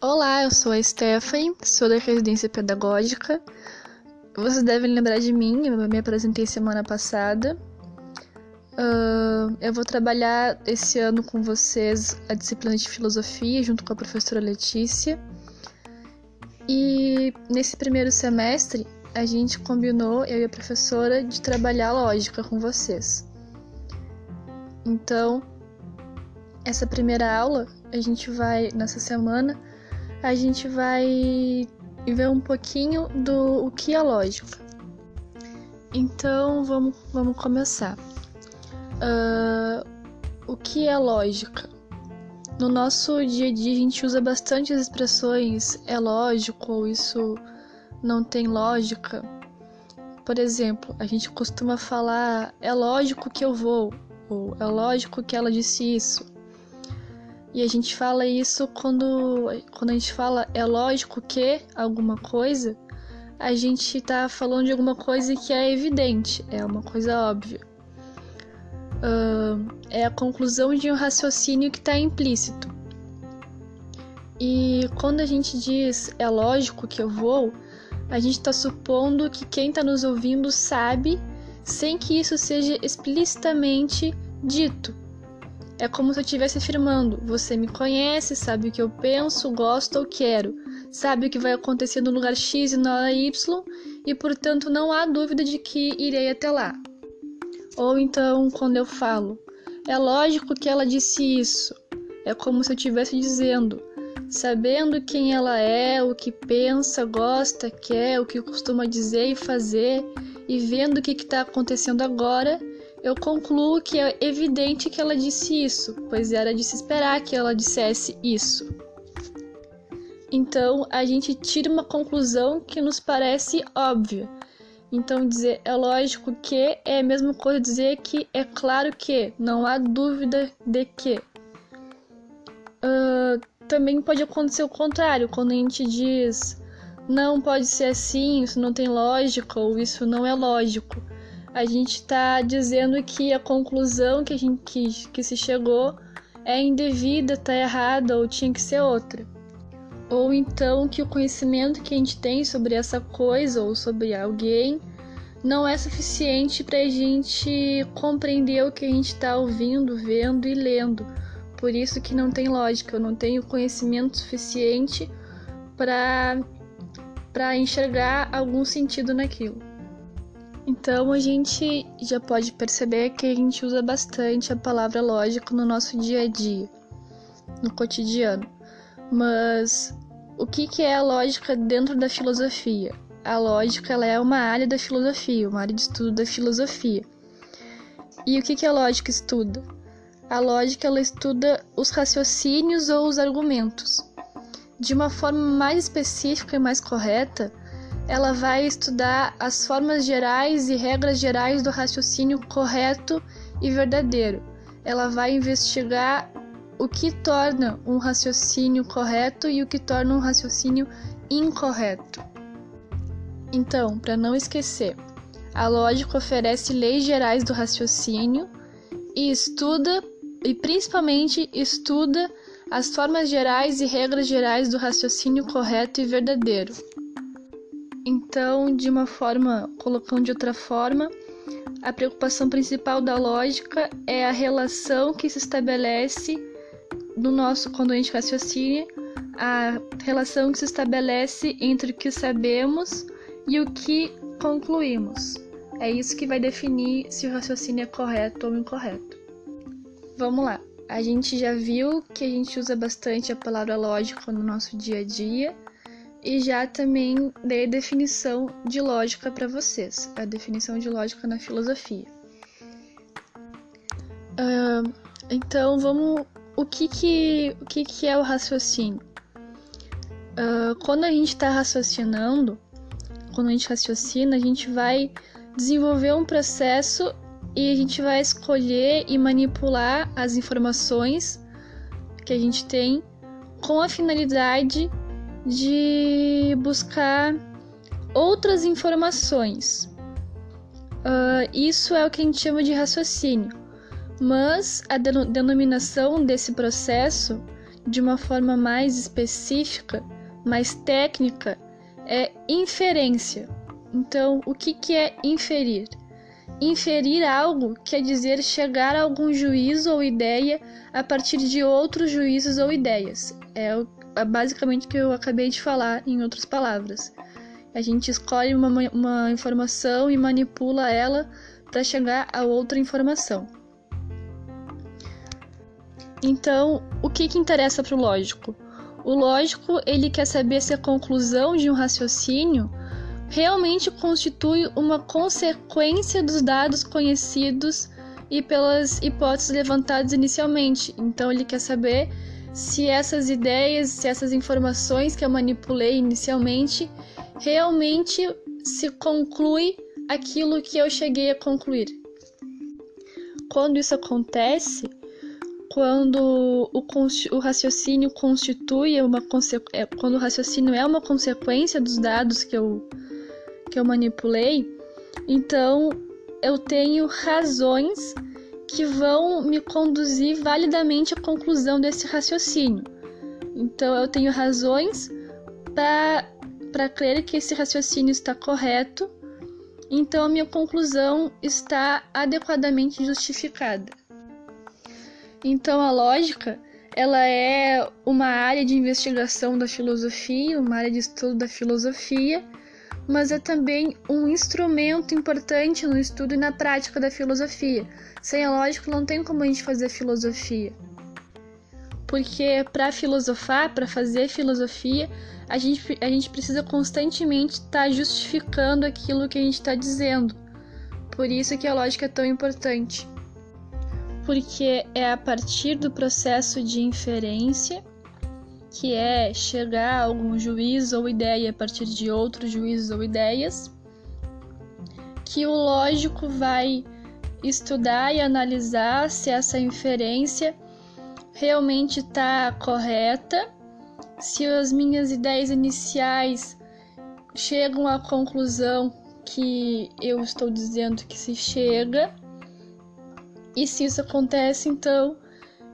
Olá, eu sou a Stephanie, sou da residência pedagógica. Vocês devem lembrar de mim, eu me apresentei semana passada. Uh, eu vou trabalhar esse ano com vocês a disciplina de filosofia junto com a professora Letícia. E nesse primeiro semestre a gente combinou, eu e a professora, de trabalhar lógica com vocês. Então, essa primeira aula, a gente vai, nessa semana, a gente vai ver um pouquinho do o que é lógica. Então, vamos, vamos começar. Uh, o que é lógica? No nosso dia a dia, a gente usa bastante as expressões é lógico ou isso não tem lógica. Por exemplo, a gente costuma falar é lógico que eu vou, ou é lógico que ela disse isso. E a gente fala isso quando, quando a gente fala é lógico que alguma coisa, a gente tá falando de alguma coisa que é evidente, é uma coisa óbvia. Uh, é a conclusão de um raciocínio que está implícito. E quando a gente diz é lógico que eu vou, a gente está supondo que quem está nos ouvindo sabe, sem que isso seja explicitamente dito. É como se eu estivesse afirmando: você me conhece, sabe o que eu penso, gosto ou quero, sabe o que vai acontecer no lugar X e na hora Y, e portanto não há dúvida de que irei até lá. Ou então, quando eu falo, é lógico que ela disse isso, é como se eu estivesse dizendo: sabendo quem ela é, o que pensa, gosta, quer, o que costuma dizer e fazer, e vendo o que está acontecendo agora, eu concluo que é evidente que ela disse isso, pois era de se esperar que ela dissesse isso. Então a gente tira uma conclusão que nos parece óbvia. Então dizer é lógico que é a mesma coisa dizer que é claro que, não há dúvida de que. Uh, também pode acontecer o contrário, quando a gente diz não pode ser assim, isso não tem lógica ou isso não é lógico. A gente está dizendo que a conclusão que, a gente, que, que se chegou é indevida, está errada ou tinha que ser outra. Ou então que o conhecimento que a gente tem sobre essa coisa ou sobre alguém não é suficiente para a gente compreender o que a gente está ouvindo, vendo e lendo por isso que não tem lógica, eu não tenho conhecimento suficiente para para enxergar algum sentido naquilo. Então a gente já pode perceber que a gente usa bastante a palavra lógica no nosso dia a dia, no cotidiano. Mas o que, que é a lógica dentro da filosofia? A lógica ela é uma área da filosofia, uma área de estudo da filosofia. E o que, que a lógica estuda? A lógica ela estuda os raciocínios ou os argumentos. De uma forma mais específica e mais correta, ela vai estudar as formas gerais e regras gerais do raciocínio correto e verdadeiro. Ela vai investigar o que torna um raciocínio correto e o que torna um raciocínio incorreto. Então, para não esquecer, a lógica oferece leis gerais do raciocínio e estuda e principalmente estuda as formas gerais e regras gerais do raciocínio correto e verdadeiro. Então, de uma forma, colocando de outra forma, a preocupação principal da lógica é a relação que se estabelece no nosso quando a gente raciocina, a relação que se estabelece entre o que sabemos e o que concluímos. É isso que vai definir se o raciocínio é correto ou incorreto. Vamos lá. A gente já viu que a gente usa bastante a palavra lógica no nosso dia a dia e já também dei a definição de lógica para vocês, a definição de lógica na filosofia. Uh, então vamos, o que que o que que é o raciocínio? Uh, quando a gente está raciocinando, quando a gente raciocina, a gente vai desenvolver um processo e a gente vai escolher e manipular as informações que a gente tem com a finalidade de buscar outras informações. Uh, isso é o que a gente chama de raciocínio. Mas a denominação desse processo, de uma forma mais específica, mais técnica, é inferência. Então, o que, que é inferir? Inferir algo quer dizer chegar a algum juízo ou ideia a partir de outros juízos ou ideias. É, é basicamente o que eu acabei de falar, em outras palavras. A gente escolhe uma, uma informação e manipula ela para chegar a outra informação. Então, o que, que interessa para o lógico? O lógico ele quer saber se a conclusão de um raciocínio realmente constitui uma consequência dos dados conhecidos e pelas hipóteses levantadas inicialmente. Então ele quer saber se essas ideias, se essas informações que eu manipulei inicialmente realmente se conclui aquilo que eu cheguei a concluir. Quando isso acontece, quando o, o raciocínio constitui uma é, quando o raciocínio é uma consequência dos dados que eu que eu manipulei, então eu tenho razões que vão me conduzir validamente à conclusão desse raciocínio. Então eu tenho razões para crer que esse raciocínio está correto, então a minha conclusão está adequadamente justificada. Então a lógica, ela é uma área de investigação da filosofia, uma área de estudo da filosofia, mas é também um instrumento importante no estudo e na prática da filosofia. Sem a lógica não tem como a gente fazer filosofia. Porque para filosofar, para fazer filosofia, a gente, a gente precisa constantemente estar tá justificando aquilo que a gente está dizendo. Por isso que a lógica é tão importante porque é a partir do processo de inferência, que é chegar a algum juízo ou ideia a partir de outros juízos ou ideias, que o lógico vai estudar e analisar se essa inferência realmente está correta, se as minhas ideias iniciais chegam à conclusão que eu estou dizendo que se chega e se isso acontece, então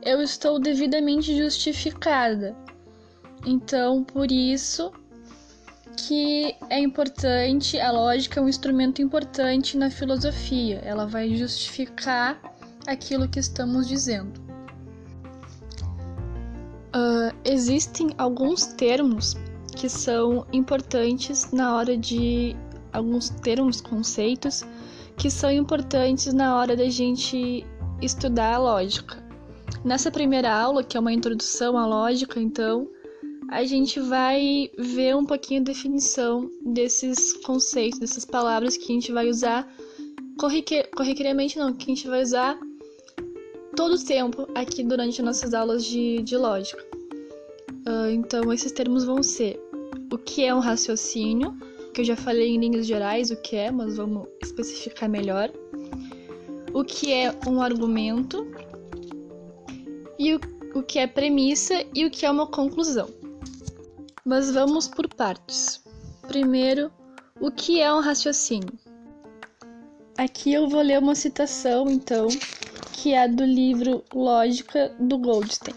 eu estou devidamente justificada. Então, por isso que é importante, a lógica é um instrumento importante na filosofia. Ela vai justificar aquilo que estamos dizendo. Uh, existem alguns termos que são importantes na hora de alguns termos, conceitos que são importantes na hora da gente estudar a lógica. Nessa primeira aula, que é uma introdução à lógica, então, a gente vai ver um pouquinho a definição desses conceitos, dessas palavras que a gente vai usar corriqueiramente, não, que a gente vai usar todo o tempo aqui durante nossas aulas de, de lógica. Uh, então, esses termos vão ser o que é um raciocínio, que eu já falei em linhas gerais o que é, mas vamos especificar melhor o que é um argumento e o, o que é premissa e o que é uma conclusão. Mas vamos por partes. Primeiro, o que é um raciocínio? Aqui eu vou ler uma citação, então, que é do livro Lógica do Goldstein.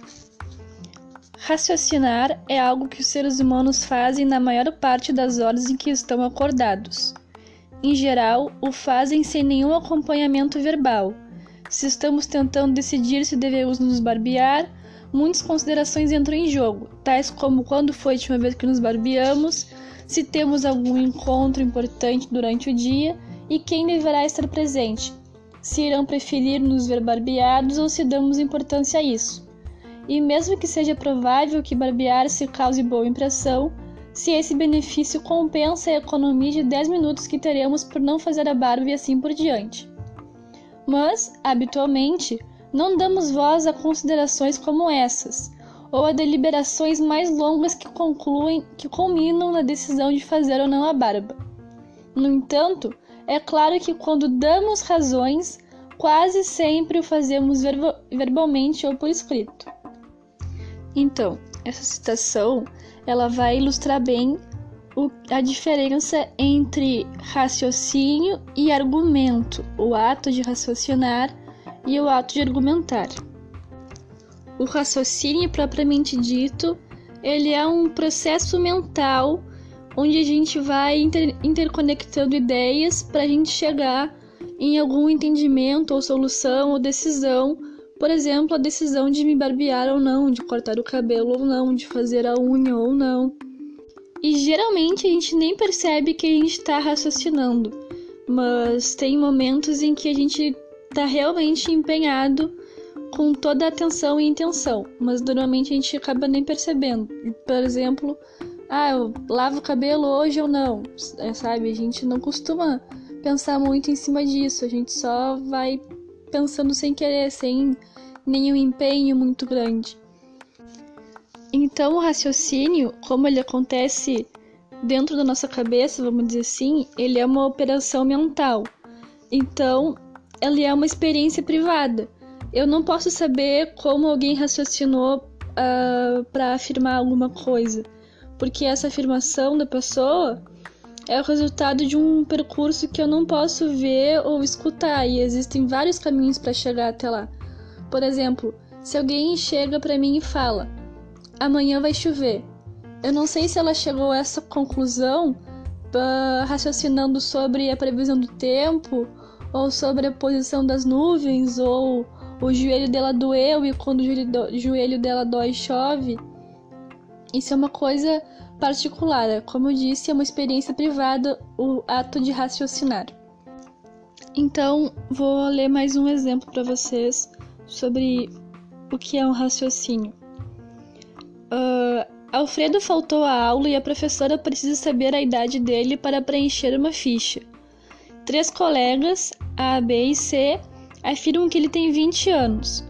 Raciocinar é algo que os seres humanos fazem na maior parte das horas em que estão acordados em geral, o fazem sem nenhum acompanhamento verbal. Se estamos tentando decidir se devemos nos barbear, muitas considerações entram em jogo, tais como quando foi a última vez que nos barbeamos, se temos algum encontro importante durante o dia e quem deverá estar presente, se irão preferir nos ver barbeados ou se damos importância a isso. E mesmo que seja provável que barbear-se cause boa impressão, se esse benefício compensa a economia de 10 minutos que teremos por não fazer a barba e assim por diante. Mas, habitualmente, não damos voz a considerações como essas, ou a deliberações mais longas que concluem, que culminam na decisão de fazer ou não a barba. No entanto, é claro que quando damos razões, quase sempre o fazemos verbalmente ou por escrito. Então, essa citação ela vai ilustrar bem o, a diferença entre raciocínio e argumento. O ato de raciocinar e o ato de argumentar. O raciocínio propriamente dito, ele é um processo mental onde a gente vai inter interconectando ideias para a gente chegar em algum entendimento ou solução ou decisão, por exemplo, a decisão de me barbear ou não, de cortar o cabelo ou não, de fazer a unha ou não. E geralmente a gente nem percebe que a gente está raciocinando, mas tem momentos em que a gente está realmente empenhado com toda a atenção e intenção, mas normalmente a gente acaba nem percebendo. Por exemplo, ah, eu lavo o cabelo hoje ou não, é, sabe? A gente não costuma pensar muito em cima disso, a gente só vai pensando sem querer, sem nenhum empenho muito grande. Então, o raciocínio, como ele acontece dentro da nossa cabeça, vamos dizer assim, ele é uma operação mental. Então, ele é uma experiência privada. Eu não posso saber como alguém raciocinou uh, ah, para afirmar alguma coisa, porque essa afirmação da pessoa é o resultado de um percurso que eu não posso ver ou escutar, e existem vários caminhos para chegar até lá. Por exemplo, se alguém chega para mim e fala: amanhã vai chover. Eu não sei se ela chegou a essa conclusão uh, raciocinando sobre a previsão do tempo, ou sobre a posição das nuvens, ou o joelho dela doeu e quando o joelho, dela dói chove. Isso é uma coisa particular, como eu disse, é uma experiência privada o ato de raciocinar. Então, vou ler mais um exemplo para vocês sobre o que é um raciocínio. Uh, Alfredo faltou à aula e a professora precisa saber a idade dele para preencher uma ficha. Três colegas, A, B e C, afirmam que ele tem 20 anos.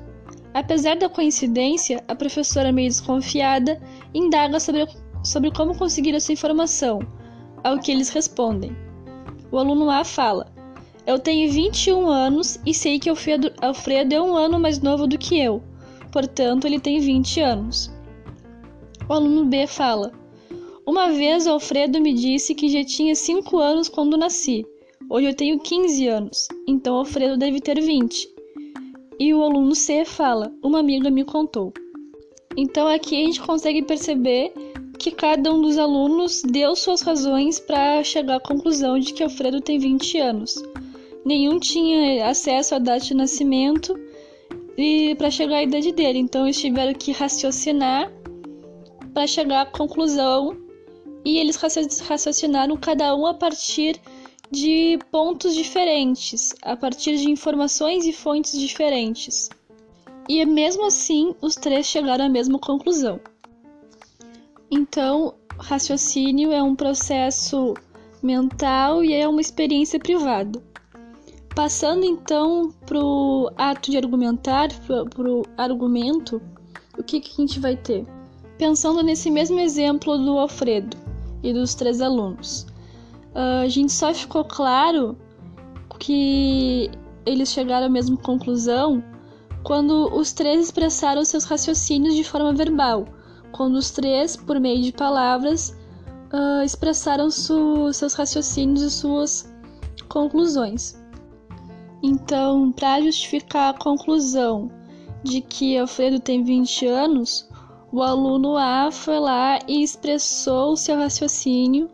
Apesar da coincidência, a professora, meio desconfiada, indaga sobre, sobre como conseguir essa informação, ao que eles respondem. O aluno A fala: Eu tenho 21 anos e sei que Alfredo, Alfredo é um ano mais novo do que eu, portanto, ele tem 20 anos. O aluno B fala: Uma vez Alfredo me disse que já tinha 5 anos quando nasci. Hoje eu tenho 15 anos, então Alfredo deve ter 20. E o aluno C fala: Uma amiga me contou. Então aqui a gente consegue perceber que cada um dos alunos deu suas razões para chegar à conclusão de que Alfredo tem 20 anos. Nenhum tinha acesso à data de nascimento e para chegar à idade dele, então eles tiveram que raciocinar para chegar à conclusão e eles raciocinaram cada um a partir de pontos diferentes, a partir de informações e fontes diferentes. E mesmo assim, os três chegaram à mesma conclusão. Então, raciocínio é um processo mental e é uma experiência privada. Passando então para o ato de argumentar, para o argumento, o que, que a gente vai ter? Pensando nesse mesmo exemplo do Alfredo e dos três alunos, uh, a gente só ficou claro que eles chegaram à mesma conclusão quando os três expressaram seus raciocínios de forma verbal, quando os três, por meio de palavras, uh, expressaram seus raciocínios e suas conclusões. Então, para justificar a conclusão de que Alfredo tem 20 anos, o aluno A foi lá e expressou seu raciocínio,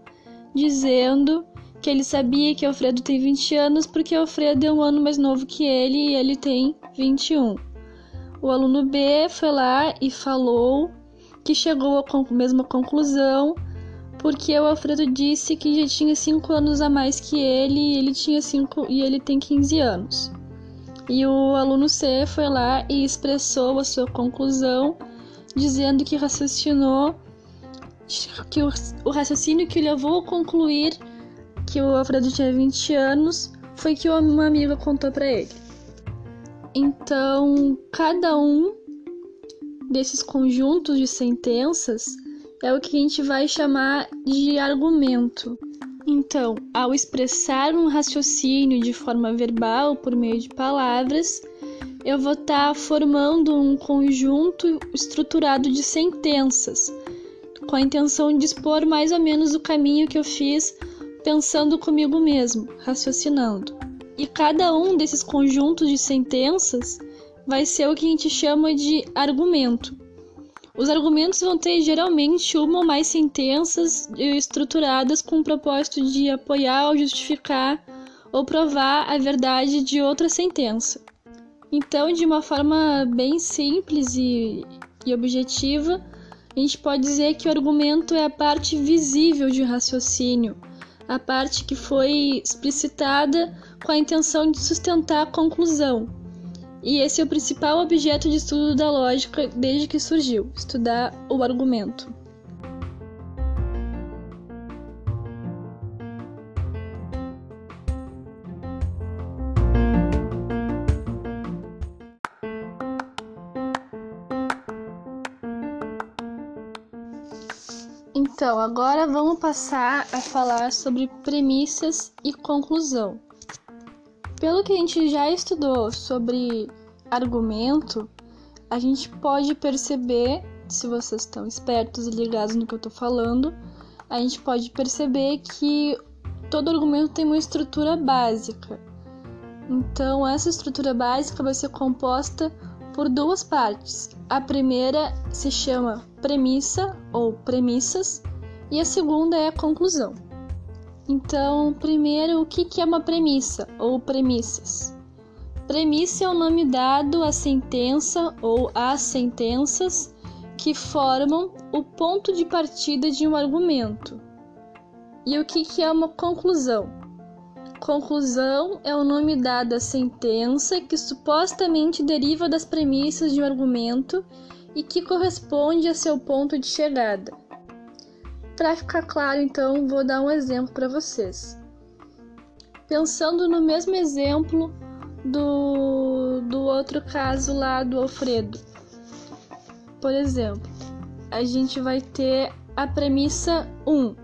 dizendo que ele sabia que Alfredo tem 20 anos porque Alfredo é um ano mais novo que ele e ele tem 21. O aluno B foi lá e falou que chegou à mesma conclusão porque o Alfredo disse que já tinha 5 anos a mais que ele e ele tinha 5 e ele tem 15 anos. E o aluno C foi lá e expressou a sua conclusão dizendo que raciocinou que o, o raciocínio que levou a concluir que o Alfredo tinha 20 anos foi que uma amiga contou para ele. Então, cada um desses conjuntos de sentenças é o que a gente vai chamar de argumento. Então, ao expressar um raciocínio de forma verbal por meio de palavras, eu vou estar tá formando um conjunto estruturado de sentenças, com a intenção de expor mais ou menos o caminho que eu fiz pensando comigo mesmo, raciocinando. E cada um desses conjuntos de sentenças vai ser o que a gente chama de argumento. Os argumentos vão ter geralmente uma ou mais sentenças estruturadas com o propósito de apoiar ou justificar ou provar a verdade de outra sentença. Então, de uma forma bem simples e, e objetiva, a gente pode dizer que o argumento é a parte visível de raciocínio, a parte que foi explicitada com a intenção de sustentar a conclusão, e esse é o principal objeto de estudo da lógica desde que surgiu estudar o argumento. Agora vamos passar a falar sobre premissas e conclusão. Pelo que a gente já estudou sobre argumento, a gente pode perceber, se vocês estão espertos e ligados no que eu estou falando, a gente pode perceber que todo argumento tem uma estrutura básica. Então, essa estrutura básica vai ser composta por duas partes. A primeira se chama premissa ou premissas, e a segunda é a conclusão. Então, primeiro, o que é uma premissa ou premissas? Premissa é o nome dado à sentença ou às sentenças que formam o ponto de partida de um argumento. E o que é uma conclusão? Conclusão é o nome dado à sentença que supostamente deriva das premissas de um argumento e que corresponde a seu ponto de chegada. Para ficar claro, então, vou dar um exemplo para vocês. Pensando no mesmo exemplo do, do outro caso lá do Alfredo. Por exemplo, a gente vai ter a premissa 1.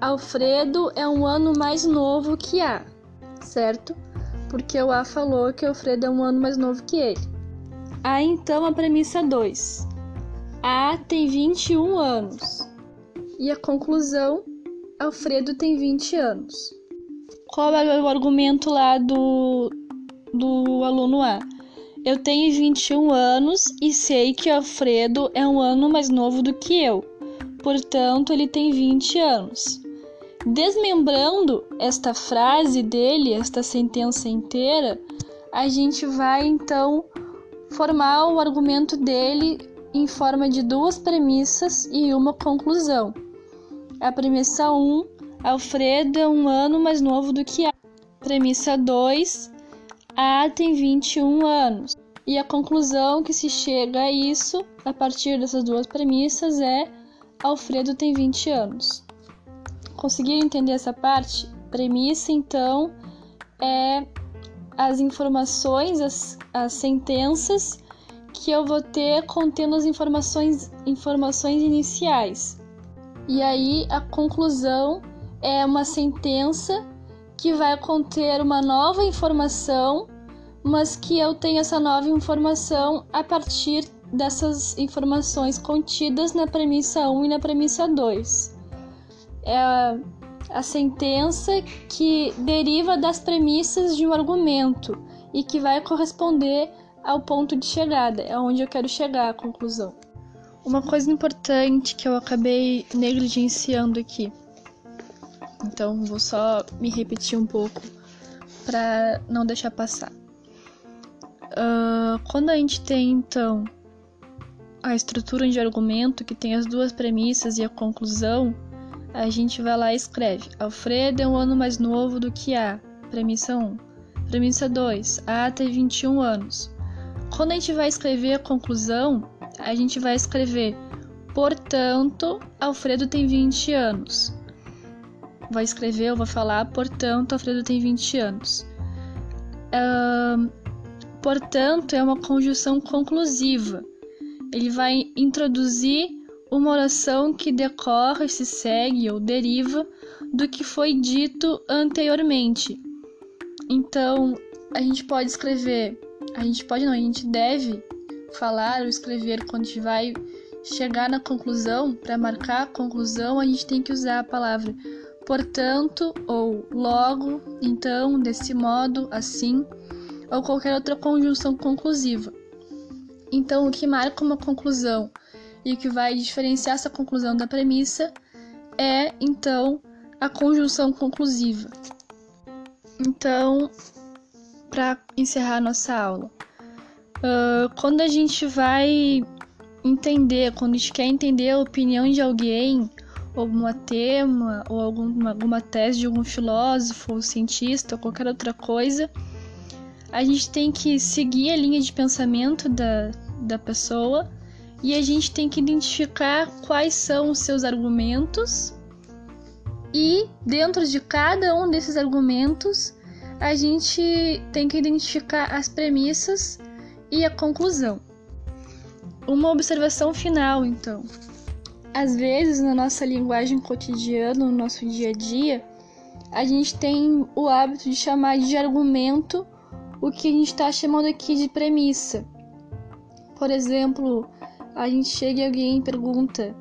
Alfredo é um ano mais novo que A, certo? Porque o A falou que Alfredo é um ano mais novo que ele. Aí então a premissa 2. A tem 21 anos. E a conclusão: Alfredo tem 20 anos. Qual é o argumento lá do, do aluno A? Eu tenho 21 anos e sei que Alfredo é um ano mais novo do que eu, portanto, ele tem 20 anos. Desmembrando esta frase dele, esta sentença inteira, a gente vai então formar o argumento dele em forma de duas premissas e uma conclusão. A premissa 1, Alfredo é um ano mais novo do que A. Premissa 2, A tem 21 anos. E a conclusão que se chega a isso, a partir dessas duas premissas, é Alfredo tem 20 anos. Conseguiram entender essa parte? Premissa, então, é as informações, as, as sentenças que eu vou ter contendo as informações, informações iniciais. E aí a conclusão é uma sentença que vai conter uma nova informação, mas que eu tenho essa nova informação a partir dessas informações contidas na premissa 1 e na premissa 2. É a, sentença que deriva das premissas de um argumento e que vai corresponder ao ponto de chegada, é onde eu quero chegar à conclusão. Uma coisa importante que eu acabei negligenciando aqui. Então vou só me repetir um pouco para não deixar passar. Uh, quando a gente tem então a estrutura de argumento que tem as duas premissas e a conclusão, a gente vai lá e escreve: Alfredo é um ano mais novo do que A. Premissa 1. Premissa 2. A tem 21 anos. Quando a gente vai escrever a conclusão, a gente vai escrever: portanto, Alfredo tem 20 anos. Vai escrever, eu vou falar: portanto, Alfredo tem 20 anos. Uh, portanto, é uma conjunção conclusiva. Ele vai introduzir uma oração que decorre, se segue ou deriva do que foi dito anteriormente. Então, a gente pode escrever, a gente pode não, a gente deve falar ou escrever quando a gente vai chegar na conclusão, para marcar a conclusão, a gente tem que usar a palavra portanto, ou logo, então, desse modo, assim, ou qualquer outra conjunção conclusiva. Então, o que marca uma conclusão e o que vai diferenciar essa conclusão da premissa é, então, a conjunção conclusiva. Então, para encerrar nossa aula, uh, quando a gente vai entender, quando a gente quer entender a opinião de alguém, algum tema, ou alguma, alguma tese de algum filósofo, ou cientista, ou qualquer outra coisa, a gente tem que seguir a linha de pensamento da, da pessoa e a gente tem que identificar quais são os seus argumentos e dentro de cada um desses argumentos, a gente tem que identificar as premissas e a conclusão. Uma observação final, então. Às vezes, na nossa linguagem cotidiana, no nosso dia a dia, a gente tem o hábito de chamar de argumento o que a gente está chamando aqui de premissa. Por exemplo, a gente chega e alguém pergunta: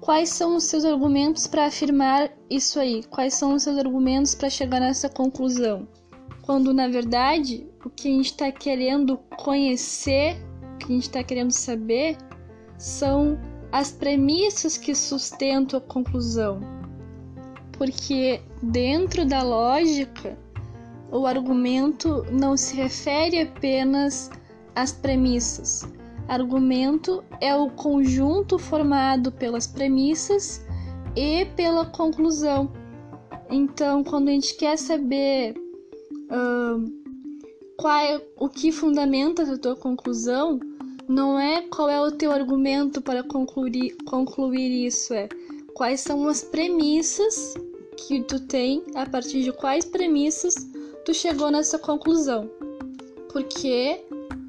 Quais são os seus argumentos para afirmar isso aí? Quais são os seus argumentos para chegar nessa conclusão? Quando na verdade o que a gente está querendo conhecer, o que a gente está querendo saber, são as premissas que sustentam a conclusão. Porque dentro da lógica, o argumento não se refere apenas às premissas, Argumento é o conjunto formado pelas premissas e pela conclusão. Então, quando a gente quer saber qual é, o que fundamenta a tua conclusão, não é qual é o teu argumento para concluir, concluir isso, é quais são as premissas que tu tem, a partir de quais premissas tu chegou nessa conclusão. Porque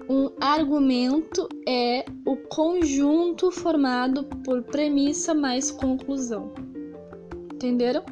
um argumento é o conjunto formado por premissa mais conclusão. Entenderam?